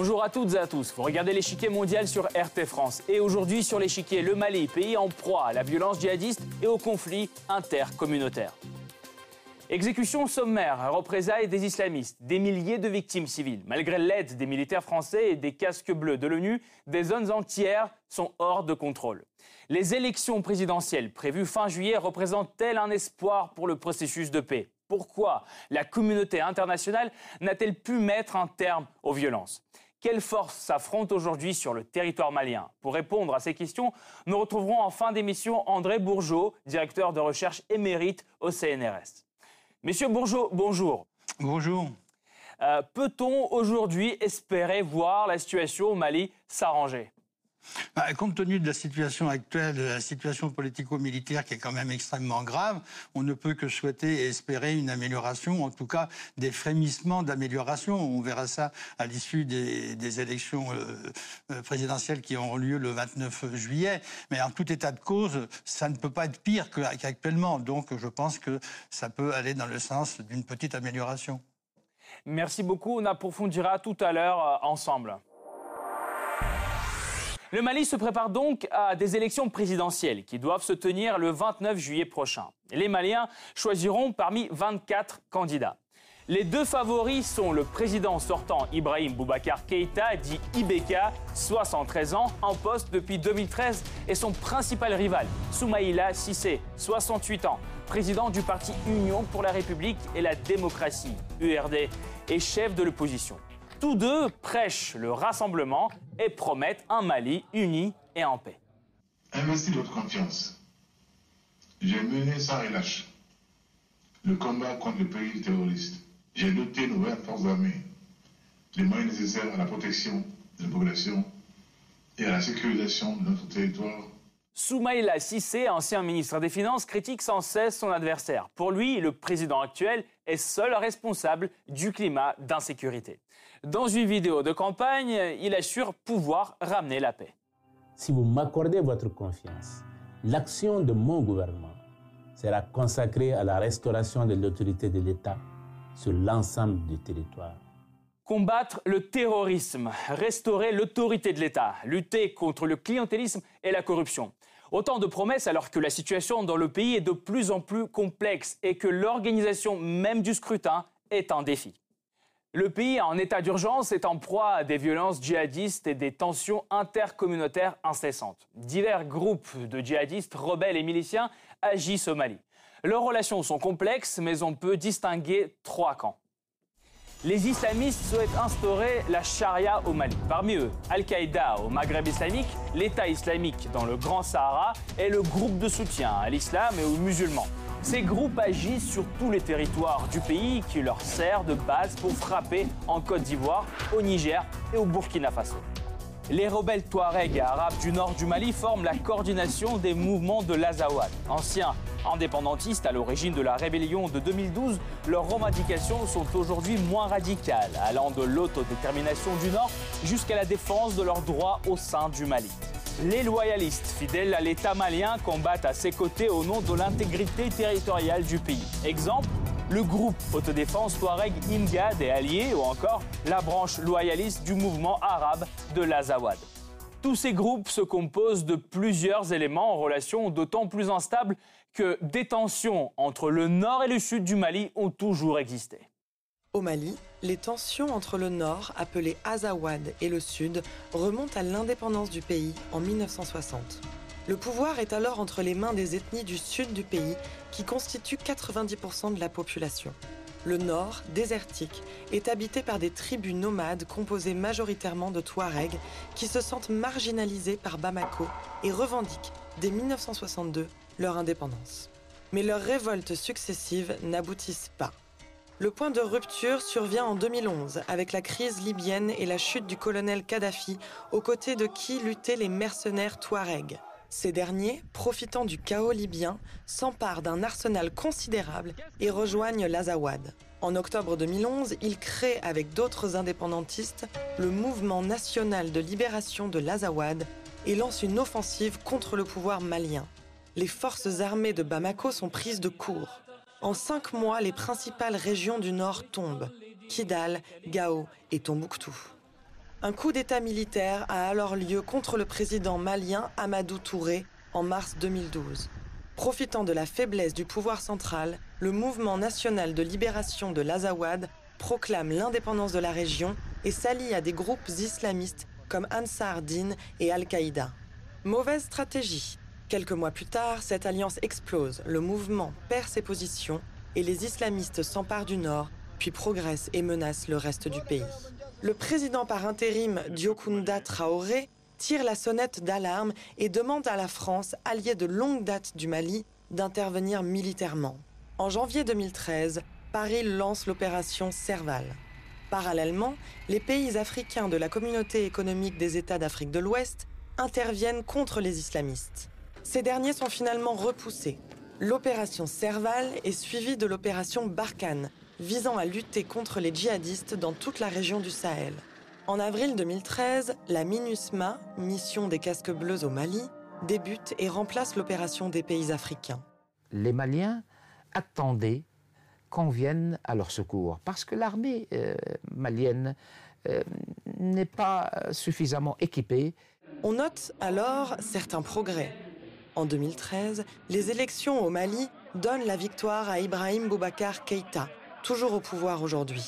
Bonjour à toutes et à tous. Vous regardez l'échiquier mondial sur RT France. Et aujourd'hui sur l'échiquier, le Mali, pays en proie à la violence djihadiste et au conflit intercommunautaire. Exécution sommaire, représailles des islamistes, des milliers de victimes civiles. Malgré l'aide des militaires français et des casques bleus de l'ONU, des zones entières sont hors de contrôle. Les élections présidentielles prévues fin juillet représentent-elles un espoir pour le processus de paix? Pourquoi la communauté internationale n'a-t-elle pu mettre un terme aux violences? Quelles forces s'affrontent aujourd'hui sur le territoire malien? Pour répondre à ces questions, nous retrouverons en fin d'émission André Bourgeot, directeur de recherche émérite au CNRS. Monsieur Bourgeot, bonjour. Bonjour. Euh, peut-on aujourd'hui espérer voir la situation au Mali s'arranger? Bah, compte tenu de la situation actuelle, de la situation politico-militaire qui est quand même extrêmement grave, on ne peut que souhaiter et espérer une amélioration, en tout cas des frémissements d'amélioration. On verra ça à l'issue des, élections euh, euh, présidentielles qui auront lieu le 29 juillet. Mais en tout état de cause, ça ne peut pas être pire qu'actuellement. Donc je pense que ça peut aller dans le sens d'une petite amélioration. Merci beaucoup. On approfondira tout à l'heure euh, ensemble. Le Mali se prépare donc à des élections présidentielles qui doivent se tenir le 29 juillet prochain. Les Maliens choisiront parmi 24 candidats. Les deux favoris sont le président sortant Ibrahim Boubacar Keïta, dit Ibeka, 73 ans, en poste depuis 2013, et son principal rival, Soumaïla Sissé, 68 ans, président du parti Union pour la République et la démocratie, URD, et chef de l'opposition. Tous deux prêchent le rassemblement et promettent un Mali uni et en paix. Investir votre confiance. J'ai mené sans relâche le combat contre le pays terroriste. J'ai doté nos 20 forces armées les moyens nécessaires à la protection de la population et à la sécurisation de notre territoire Soumaïla Sissé, ancien ministre des Finances, critique sans cesse son adversaire. Pour lui, le président actuel est seul responsable du climat d'insécurité. Dans une vidéo de campagne, il assure pouvoir ramener la paix. Si vous m'accordez votre confiance, l'action de mon gouvernement sera consacrée à la restauration de l'autorité de l'État sur l'ensemble du territoire combattre le terrorisme, restaurer l'autorité de l'État, lutter contre le clientélisme et la corruption. Autant de promesses alors que la situation dans le pays est de plus en plus complexe et que l'organisation même du scrutin est un défi. Le pays en état d'urgence est en proie à des violences djihadistes et des tensions intercommunautaires incessantes. Divers groupes de djihadistes, rebelles et miliciens agissent au Mali. Leurs relations sont complexes, mais on peut distinguer trois camps. Les islamistes souhaitent instaurer la charia au Mali. Parmi eux, Al-Qaïda au Maghreb islamique, l'État islamique dans le Grand Sahara et le groupe de soutien à l'islam et aux musulmans. Ces groupes agissent sur tous les territoires du pays qui leur sert de base pour frapper en Côte d'Ivoire, au Niger et au Burkina Faso. Les rebelles Touaregs arabes du nord du Mali forment la coordination des mouvements de l'Azawad. Anciens indépendantistes à l'origine de la rébellion de 2012, leurs revendications sont aujourd'hui moins radicales, allant de l'autodétermination du Nord jusqu'à la défense de leurs droits au sein du Mali. Les loyalistes, fidèles à l'État malien, combattent à ses côtés au nom de l'intégrité territoriale du pays. Exemple, le groupe autodéfense Touareg Imga des Alliés ou encore la branche loyaliste du mouvement arabe de l'Azawad. Tous ces groupes se composent de plusieurs éléments en relation d'autant plus instables que des tensions entre le nord et le sud du Mali ont toujours existé. Au Mali, les tensions entre le nord, appelé Azawad, et le sud remontent à l'indépendance du pays en 1960. Le pouvoir est alors entre les mains des ethnies du sud du pays qui constituent 90% de la population. Le nord, désertique, est habité par des tribus nomades composées majoritairement de Touaregs qui se sentent marginalisés par Bamako et revendiquent, dès 1962, leur indépendance. Mais leurs révoltes successives n'aboutissent pas. Le point de rupture survient en 2011 avec la crise libyenne et la chute du colonel Kadhafi aux côtés de qui luttaient les mercenaires Touaregs. Ces derniers, profitant du chaos libyen, s'emparent d'un arsenal considérable et rejoignent l'Azawad. En octobre 2011, ils créent avec d'autres indépendantistes le Mouvement national de libération de l'Azawad et lancent une offensive contre le pouvoir malien. Les forces armées de Bamako sont prises de court. En cinq mois, les principales régions du nord tombent Kidal, Gao et Tombouctou. Un coup d'État militaire a alors lieu contre le président malien Amadou Touré en mars 2012. Profitant de la faiblesse du pouvoir central, le mouvement national de libération de l'Azawad proclame l'indépendance de la région et s'allie à des groupes islamistes comme Ansar Din et Al-Qaïda. Mauvaise stratégie. Quelques mois plus tard, cette alliance explose, le mouvement perd ses positions et les islamistes s'emparent du nord, puis progressent et menacent le reste du pays. Le président par intérim Diokunda Traoré tire la sonnette d'alarme et demande à la France, alliée de longue date du Mali, d'intervenir militairement. En janvier 2013, Paris lance l'opération Serval. Parallèlement, les pays africains de la communauté économique des États d'Afrique de l'Ouest interviennent contre les islamistes. Ces derniers sont finalement repoussés. L'opération Serval est suivie de l'opération Barkhane, visant à lutter contre les djihadistes dans toute la région du Sahel. En avril 2013, la MINUSMA, mission des casques bleus au Mali, débute et remplace l'opération des pays africains. Les Maliens attendaient qu'on vienne à leur secours, parce que l'armée euh, malienne euh, n'est pas suffisamment équipée. On note alors certains progrès. En 2013, les élections au Mali donnent la victoire à Ibrahim Boubacar Keïta, toujours au pouvoir aujourd'hui.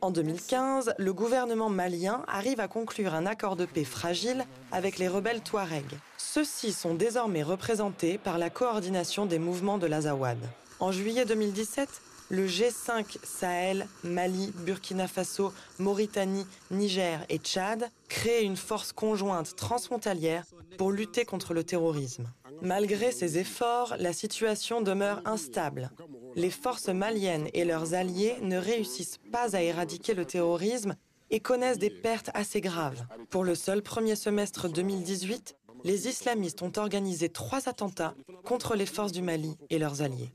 En 2015, le gouvernement malien arrive à conclure un accord de paix fragile avec les rebelles Touaregs. Ceux-ci sont désormais représentés par la coordination des mouvements de l'Azawad. En juillet 2017, le G5 Sahel, Mali, Burkina Faso, Mauritanie, Niger et Tchad crée une force conjointe transfrontalière pour lutter contre le terrorisme. Malgré ces efforts, la situation demeure instable. Les forces maliennes et leurs alliés ne réussissent pas à éradiquer le terrorisme et connaissent des pertes assez graves. Pour le seul premier semestre 2018, les islamistes ont organisé trois attentats contre les forces du Mali et leurs alliés.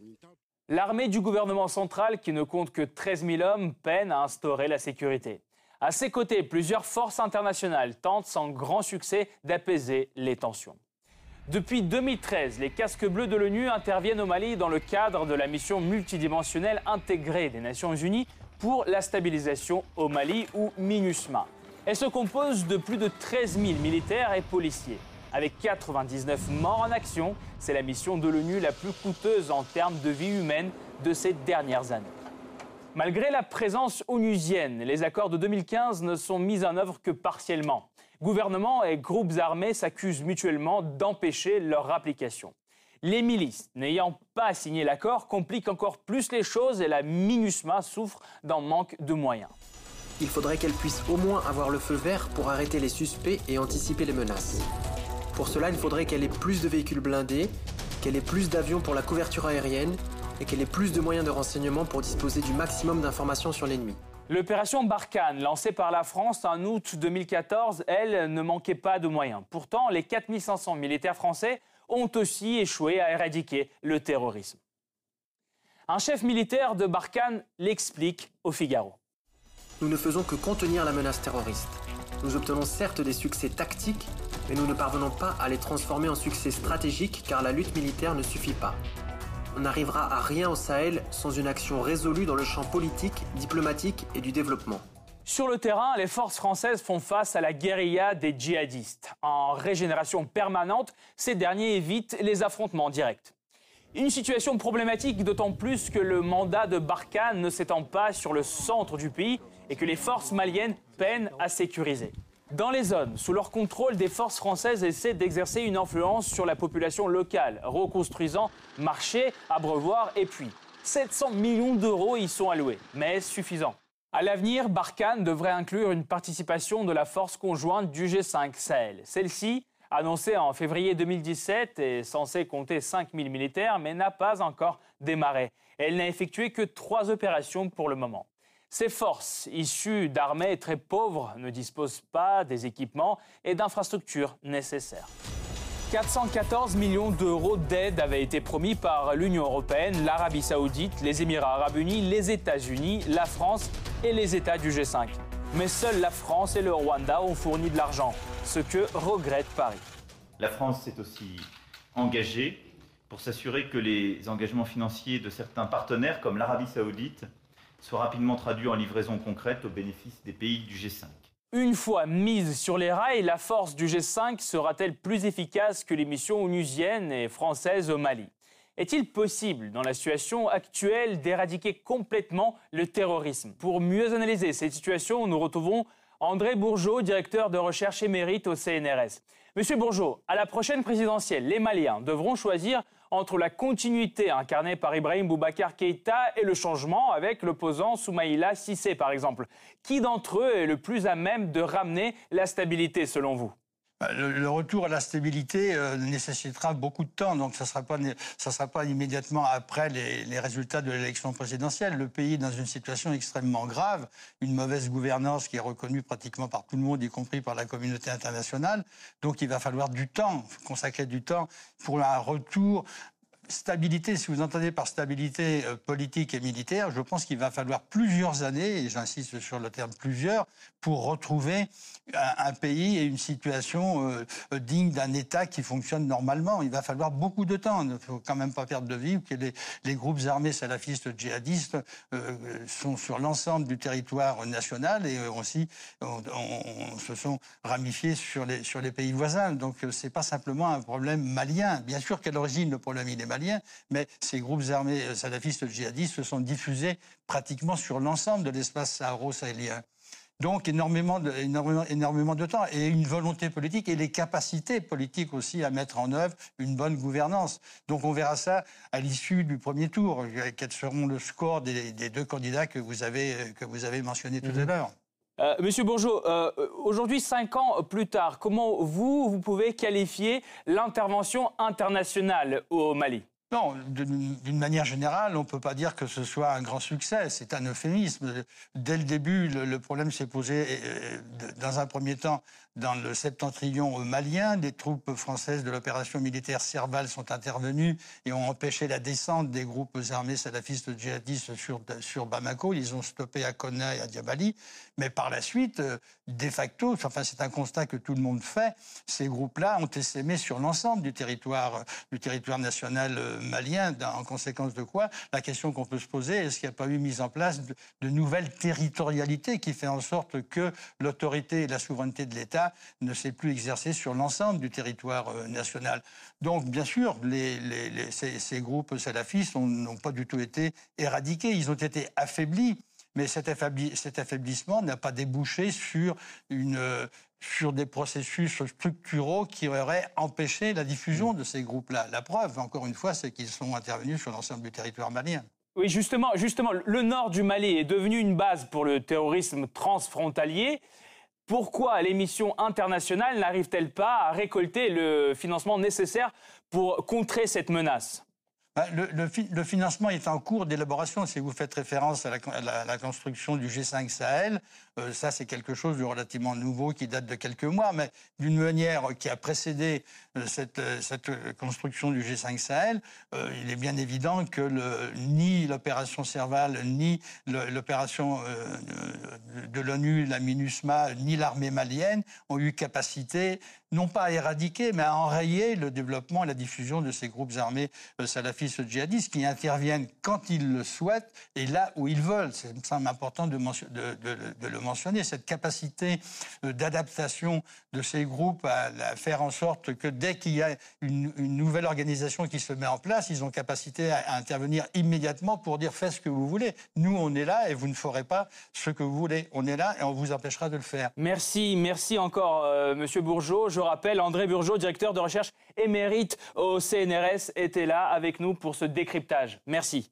L'armée du gouvernement central, qui ne compte que 13 000 hommes, peine à instaurer la sécurité. À ses côtés, plusieurs forces internationales tentent sans grand succès d'apaiser les tensions. Depuis 2013, les casques bleus de l'ONU interviennent au Mali dans le cadre de la mission multidimensionnelle intégrée des Nations Unies pour la stabilisation au Mali ou MINUSMA. Elle se compose de plus de 13 000 militaires et policiers. Avec 99 morts en action, c'est la mission de l'ONU la plus coûteuse en termes de vie humaine de ces dernières années. Malgré la présence onusienne, les accords de 2015 ne sont mis en œuvre que partiellement. Gouvernements et groupes armés s'accusent mutuellement d'empêcher leur application. Les milices, n'ayant pas signé l'accord, compliquent encore plus les choses et la MINUSMA souffre d'un manque de moyens. Il faudrait qu'elle puisse au moins avoir le feu vert pour arrêter les suspects et anticiper les menaces. Pour cela, il faudrait qu'elle ait plus de véhicules blindés, qu'elle ait plus d'avions pour la couverture aérienne et qu'elle ait plus de moyens de renseignement pour disposer du maximum d'informations sur l'ennemi. L'opération Barkhane, lancée par la France en août 2014, elle ne manquait pas de moyens. Pourtant, les 4500 militaires français ont aussi échoué à éradiquer le terrorisme. Un chef militaire de Barkhane l'explique au Figaro. Nous ne faisons que contenir la menace terroriste. Nous obtenons certes des succès tactiques, mais nous ne parvenons pas à les transformer en succès stratégiques car la lutte militaire ne suffit pas. On n'arrivera à rien au Sahel sans une action résolue dans le champ politique, diplomatique et du développement. Sur le terrain, les forces françaises font face à la guérilla des djihadistes. En régénération permanente, ces derniers évitent les affrontements directs. Une situation problématique d'autant plus que le mandat de Barkhane ne s'étend pas sur le centre du pays et que les forces maliennes peinent à sécuriser. Dans les zones sous leur contrôle, des forces françaises essaient d'exercer une influence sur la population locale, reconstruisant marchés, abreuvoirs et puits. 700 millions d'euros y sont alloués, mais suffisant À l'avenir, Barkhane devrait inclure une participation de la force conjointe du G5 Sahel. Celle-ci, annoncée en février 2017, est censée compter 5000 militaires, mais n'a pas encore démarré. Elle n'a effectué que trois opérations pour le moment. Ces forces, issues d'armées très pauvres, ne disposent pas des équipements et d'infrastructures nécessaires. 414 millions d'euros d'aide avaient été promis par l'Union européenne, l'Arabie saoudite, les Émirats arabes unis, les États-Unis, la France et les États du G5. Mais seuls la France et le Rwanda ont fourni de l'argent, ce que regrette Paris. La France s'est aussi engagée pour s'assurer que les engagements financiers de certains partenaires comme l'Arabie saoudite soit rapidement traduit en livraison concrète au bénéfice des pays du G5. Une fois mise sur les rails, la force du G5 sera-t-elle plus efficace que les missions onusiennes et françaises au Mali? Est-il possible, dans la situation actuelle, d'éradiquer complètement le terrorisme? Pour mieux analyser cette situation, nous retrouvons André Bourgeot, directeur de recherche émérite au CNRS. Monsieur Bourgeot, à la prochaine présidentielle, les Maliens devront choisir entre la continuité incarnée par Ibrahim Boubacar Keïta et le changement avec l'opposant Soumaïla Sissé, par exemple. Qui d'entre eux est le plus à même de ramener la stabilité, selon vous? Le, retour à la stabilité euh, nécessitera beaucoup de temps, donc ça ne sera, pas, sera pas immédiatement après les, les résultats de l'élection présidentielle. Le pays est dans une situation extrêmement grave, une mauvaise gouvernance qui est reconnue pratiquement par tout le monde, y compris par la communauté internationale. Donc il va falloir du temps, consacrer du temps pour un retour stabilité, si vous entendez par stabilité euh, politique et militaire, je pense qu'il va falloir plusieurs années, et j'insiste sur le terme plusieurs, pour retrouver un, pays et une situation euh, euh, digne d'un État qui fonctionne normalement. Il va falloir beaucoup de temps. Il ne faut quand même pas perdre de vue que les, groupes armés salafistes djihadistes sont sur l'ensemble du territoire national et aussi se sont ramifiés sur les, pays voisins. Donc c'est pas simplement un problème malien. Bien sûr qu'à l'origine le problème est malien mais ces groupes armés euh, salafistes djihadistes se sont diffusés pratiquement sur l'ensemble de l'espace saharo-sahélien. Donc énormément de, énormément, énormément de temps et une volonté politique et les capacités politiques aussi à mettre en œuvre une bonne gouvernance. Donc on verra ça à l'issue du premier tour. Quels seront le score des, deux candidats que vous avez, que vous avez mentionnés tout à mhm. l'heure euh, Monsieur Bourgeot, euh, aujourd'hui, cinq ans plus tard, comment vous, vous pouvez qualifier l'intervention internationale au Mali? Non, d'une manière générale, on ne peut pas dire que ce soit un grand succès. C'est un euphémisme. Dès le début, le, problème s'est posé, euh, dans un premier temps, dans le septentrion malien. Des troupes françaises de l'opération militaire Serval sont intervenues et ont empêché la descente des groupes armés salafistes djihadistes sur, Bamako. Ils ont stoppé à Konna et à Diabali. Mais par la suite, de facto, enfin, c'est un constat que tout le monde fait, ces groupes-là ont essaimé sur l'ensemble du territoire, national euh, malien, en conséquence de quoi la question qu'on peut se poser, est-ce qu'il n'y a pas eu mise en place de, nouvelles territorialités qui fait en sorte que l'autorité et la souveraineté de l'État ne s'est plus exercée sur l'ensemble du territoire euh, national Donc, bien sûr, ces, groupes salafistes n'ont pas du tout été éradiqués, ils ont été affaiblis mais cet, affaiblissement n'a pas débouché sur des processus structuraux qui auraient empêché la diffusion de ces groupes-là. La preuve, encore une fois, c'est qu'ils sont intervenus sur l'ensemble du territoire malien. Oui, justement, justement, le nord du Mali est devenu une base pour le terrorisme transfrontalier. Pourquoi les missions internationales n'arrivent-elles pas à récolter le financement nécessaire pour contrer cette menace? Bah, le, financement est en cours d'élaboration. Si vous faites référence à la, construction du G5 Sahel, euh, ça c'est quelque chose de relativement nouveau qui date de quelques mois, mais d'une manière qui a précédé euh, cette, euh, construction du G5 Sahel, il est bien évident que ni l'opération Serval, ni l'opération de l'ONU, la MINUSMA, ni l'armée malienne ont eu capacité non pas à éradiquer, mais à enrayer le développement et la diffusion de ces groupes armés salafistes djihadistes qui interviennent quand ils le souhaitent et là où ils veulent. C'est important de, de le mentionner, cette capacité euh, d'adaptation de ces groupes à, faire en sorte que dès qu'il y a une, nouvelle organisation qui se met en place, ils ont capacité à, intervenir immédiatement pour dire faites ce que vous voulez. Nous, on est là et vous ne ferez pas ce que vous voulez. On est là et on vous empêchera de le faire. Merci, merci encore, euh, Monsieur Bourgeot. Je rappelle, André Bourgeot, directeur de recherche émérite au CNRS, était là avec nous pour ce décryptage. Merci.